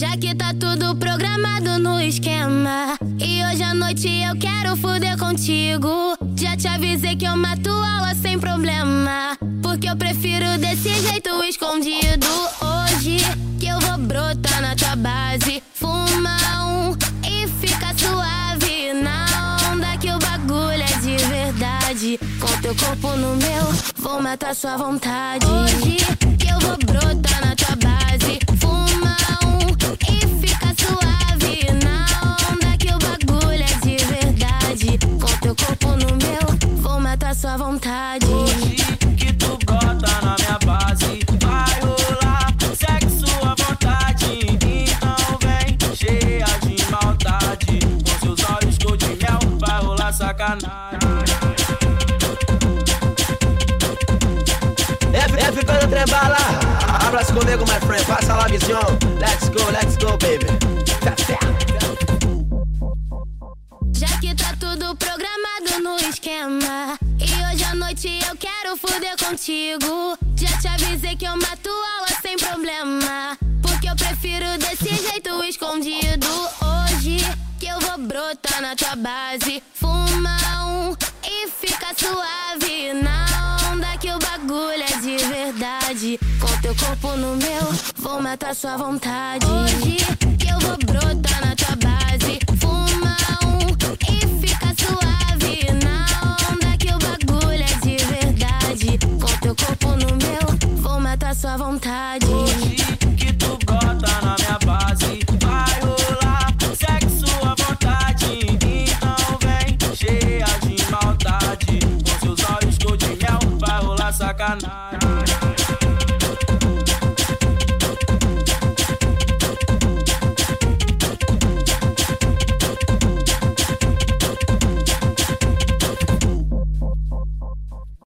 Já que tá tudo programado no esquema. E hoje à noite eu quero fuder contigo. Já te avisei que eu mato aula sem problema. Porque eu prefiro desse jeito escondido. Hoje que eu vou brotar na tua base. Fuma um e fica suave. Na onda que o bagulho é de verdade. Com teu corpo no meu, vou matar sua vontade. Hoje que eu vou brotar na tua matar sua vontade. Hoje que tu brota na minha base, vai rolar sexo à vontade. Então vem cheia de maldade. Com seus olhos cor de mel, vai rolar sacanagem. Every, everybody trembala. Hablas comigo, my friend. Passa lá, visão. Let's go, let's go, baby. Fé. Já que tá tudo programado no esquema. E à noite eu quero fuder contigo. Já te avisei que eu mato aula sem problema. Porque eu prefiro desse jeito escondido. Hoje que eu vou brotar na tua base. Fuma um e fica suave. Na onda que o bagulho é de verdade. Com teu corpo no meu, vou matar sua vontade. Hoje que eu vou brotar na tua base. sua vontade. O que tu bota na minha base vai rolar sexo à vontade. Então vem cheia de maldade. Com seus olhos cor de mel vai rolar sacanagem.